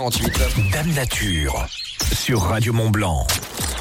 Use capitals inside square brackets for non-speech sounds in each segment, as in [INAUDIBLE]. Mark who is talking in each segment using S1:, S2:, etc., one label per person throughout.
S1: Dame Nature sur Radio Mont Blanc.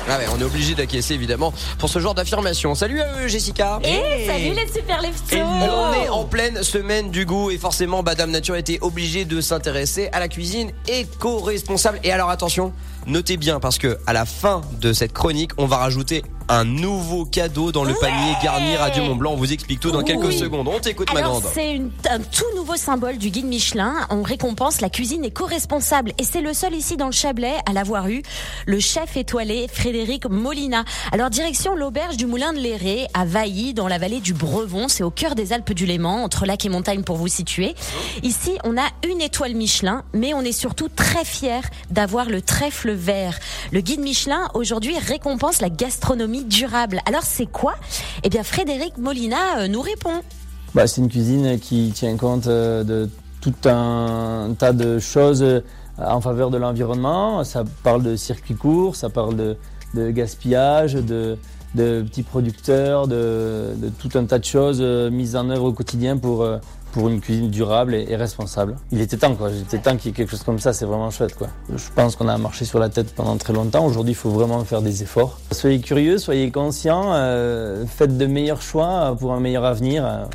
S2: Ah ouais, on est obligé d'acquiescer évidemment pour ce genre d'affirmation. Salut à eux Jessica.
S3: Et salut les super leftos
S2: On est en pleine semaine du goût et forcément Madame Nature était obligée de s'intéresser à la cuisine éco-responsable. Et alors attention, notez bien parce que à la fin de cette chronique, on va rajouter un nouveau cadeau dans le panier garni Radio Mont Blanc. On vous explique tout dans quelques secondes. On t'écoute ma grande.
S3: c'est un tout nouveau symbole du guide Michelin. On récompense la cuisine éco-responsable et c'est le seul ici dans le Chablais à l'avoir eu. Le chef étoilé Frédéric Molina. Alors direction l'auberge du Moulin de Léré à Vailly dans la vallée du Brevon. C'est au cœur des Alpes du Léman, entre lac et montagne pour vous situer. Ici on a une étoile Michelin, mais on est surtout très fiers d'avoir le trèfle vert. Le guide Michelin aujourd'hui récompense la gastronomie durable. Alors c'est quoi? Eh bien Frédéric Molina euh, nous répond.
S4: Bah, c'est une cuisine qui tient compte euh, de tout un tas de choses euh, en faveur de l'environnement. Ça parle de circuits courts, ça parle de, gaspillage, de, petits producteurs, de, tout un tas de choses mises en œuvre au quotidien pour, pour une cuisine durable et, responsable. Il était temps, quoi. Il était temps qu'il y ait quelque chose comme ça. C'est vraiment chouette, quoi. Je pense qu'on a marché sur la tête pendant très longtemps. Aujourd'hui, il faut vraiment faire des efforts. Soyez curieux, soyez conscients, euh, faites de meilleurs choix pour un meilleur avenir.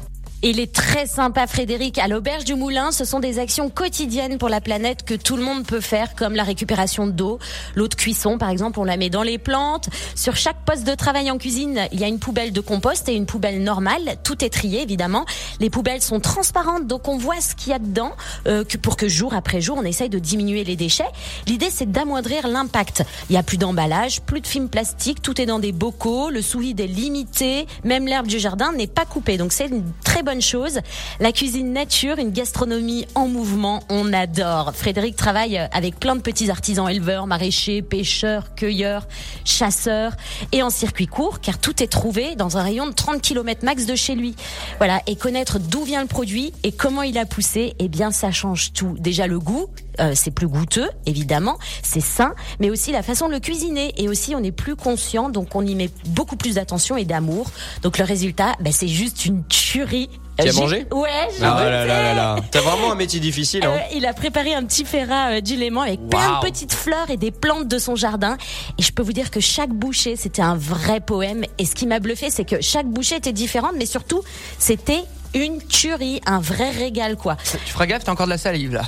S3: Il est très sympa, Frédéric. À l'auberge du Moulin, ce sont des actions quotidiennes pour la planète que tout le monde peut faire, comme la récupération d'eau, l'eau de cuisson, par exemple, on la met dans les plantes. Sur chaque poste de travail en cuisine, il y a une poubelle de compost et une poubelle normale. Tout est trié, évidemment. Les poubelles sont transparentes, donc on voit ce qu'il y a dedans, euh, pour que jour après jour, on essaye de diminuer les déchets. L'idée, c'est d'amoindrir l'impact. Il y a plus d'emballage, plus de films plastiques, tout est dans des bocaux, le sous-vide est limité, même l'herbe du jardin n'est pas coupée. Donc c'est une très bonne La cuisine nature, une gastronomie en mouvement, on adore. Frédéric travaille avec plein de petits artisans éleveurs, maraîchers, pêcheurs, cueilleurs, chasseurs et en circuit court car tout est trouvé dans un rayon de 30 km max de chez lui. Voilà, et connaître d'où vient le produit et comment il a poussé, eh bien ça change tout. Déjà le goût, euh, c'est plus goûteux, évidemment, c'est sain, mais aussi la façon de le cuisiner. Et aussi, on est plus conscient, donc on y met beaucoup plus d'attention et d'amour. Donc le résultat, ben, c'est juste une tuerie.
S2: Tu as
S3: J'ai-
S2: mangé
S3: Ouais, j'ai
S2: Ah là là là là. T'as vraiment un métier difficile. Hein.
S3: Euh, il a préparé un petit ferrat euh, du Léman avec plein
S2: Waouh.
S3: de petites fleurs et des plantes de son jardin. Et je peux vous dire que chaque bouchée, c'était un vrai poème. Et ce qui m'a bluffé, c'est que chaque bouchée était différente, mais surtout, c'était une tuerie, un vrai régal, quoi.
S5: Tu feras gaffe, t'as encore de la salive là.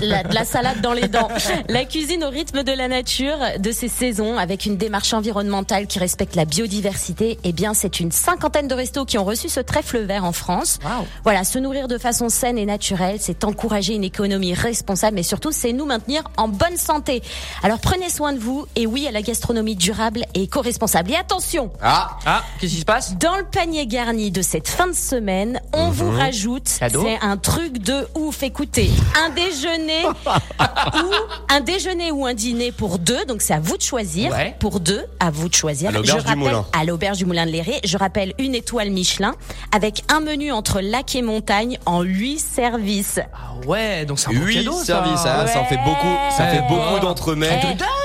S3: La- de la salade dans les dents. La cuisine au rythme de la nature, de ces saisons, avec une démarche environnementale qui respecte la biodiversité. Eh bien, c'est une cinquantaine de restos qui ont reçu ce trèfle vert en France. Voilà, se nourrir de façon saine et naturelle, c'est encourager une économie responsable, mais surtout, c'est nous maintenir en bonne santé. Alors, prenez soin de vous, et oui à la gastronomie durable et éco-responsable. Et attention,
S2: Ah,
S5: Ah, qu'est-ce qui se passe?
S3: Dans le panier garni de cette fin de semaine, on vous rajoute,
S5: Cadeau
S3: c'est un truc de ouf. Écoutez, un déjeuner [LAUGHS] ou un déjeuner ou un dîner pour deux, donc c'est à vous de choisir.
S5: Ouais.
S3: Pour deux, à vous de choisir.
S2: À l'auberge
S3: Je
S2: du
S3: rappelle-
S2: Moulin.
S3: À l'auberge du Moulin de Léré, je rappelle une étoile Michelin avec un menu entre lac et montagne en huit services.
S5: Ah ouais, donc c'est un
S2: huit
S5: cadeau ça.
S2: services. Ah, ça en fait beaucoup. Ça fait
S5: Ouais.
S2: beaucoup d'entremets.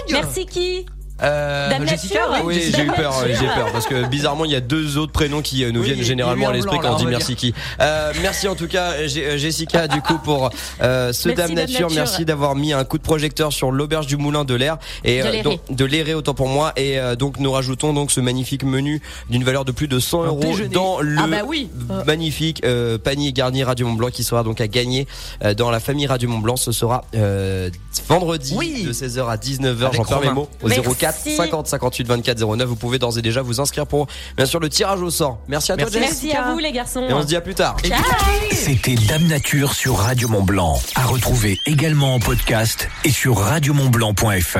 S3: Eh, merci qui
S5: Euh,
S3: Dame
S5: Jessica,
S3: Nature.
S2: Oui, j'ai eu peur, j'ai peur parce que bizarrement il y a deux autres prénoms qui euh, nous
S5: Oui,
S2: viennent généralement à l'esprit quand on dit merci qui. Euh, merci en tout cas Jessica du coup pour euh, ce
S3: Merci,
S2: Dame
S3: Dame
S2: Nature.
S3: Nature.
S2: Merci d'avoir mis un coup de projecteur sur l'auberge du Moulin de l'air et
S3: De l'Éré
S2: autant pour moi et euh, donc nous rajoutons donc ce magnifique menu d'une valeur de plus de 100 euros
S5: déjeuner.
S2: dans le
S3: Ah bah oui.
S2: magnifique euh, panier garni Radio Mont Blanc qui sera donc à gagner dans la famille Radio Mont Blanc. Ce sera euh, vendredi
S5: Oui.
S2: de 16h à 19h.
S5: Avec
S2: J'en perds mes mots au
S3: Merci.
S2: 04 50 58 24 09. Vous pouvez d'ores et déjà vous inscrire pour bien sûr le tirage au sort. Merci à toi
S5: Merci.
S2: Jess.
S3: Merci à vous les garçons.
S2: Et on se dit à plus tard.
S3: Ciao.
S1: C'était Dame Nature sur Radio Mont Blanc. À retrouver également en podcast et sur radiomontblanc.fr.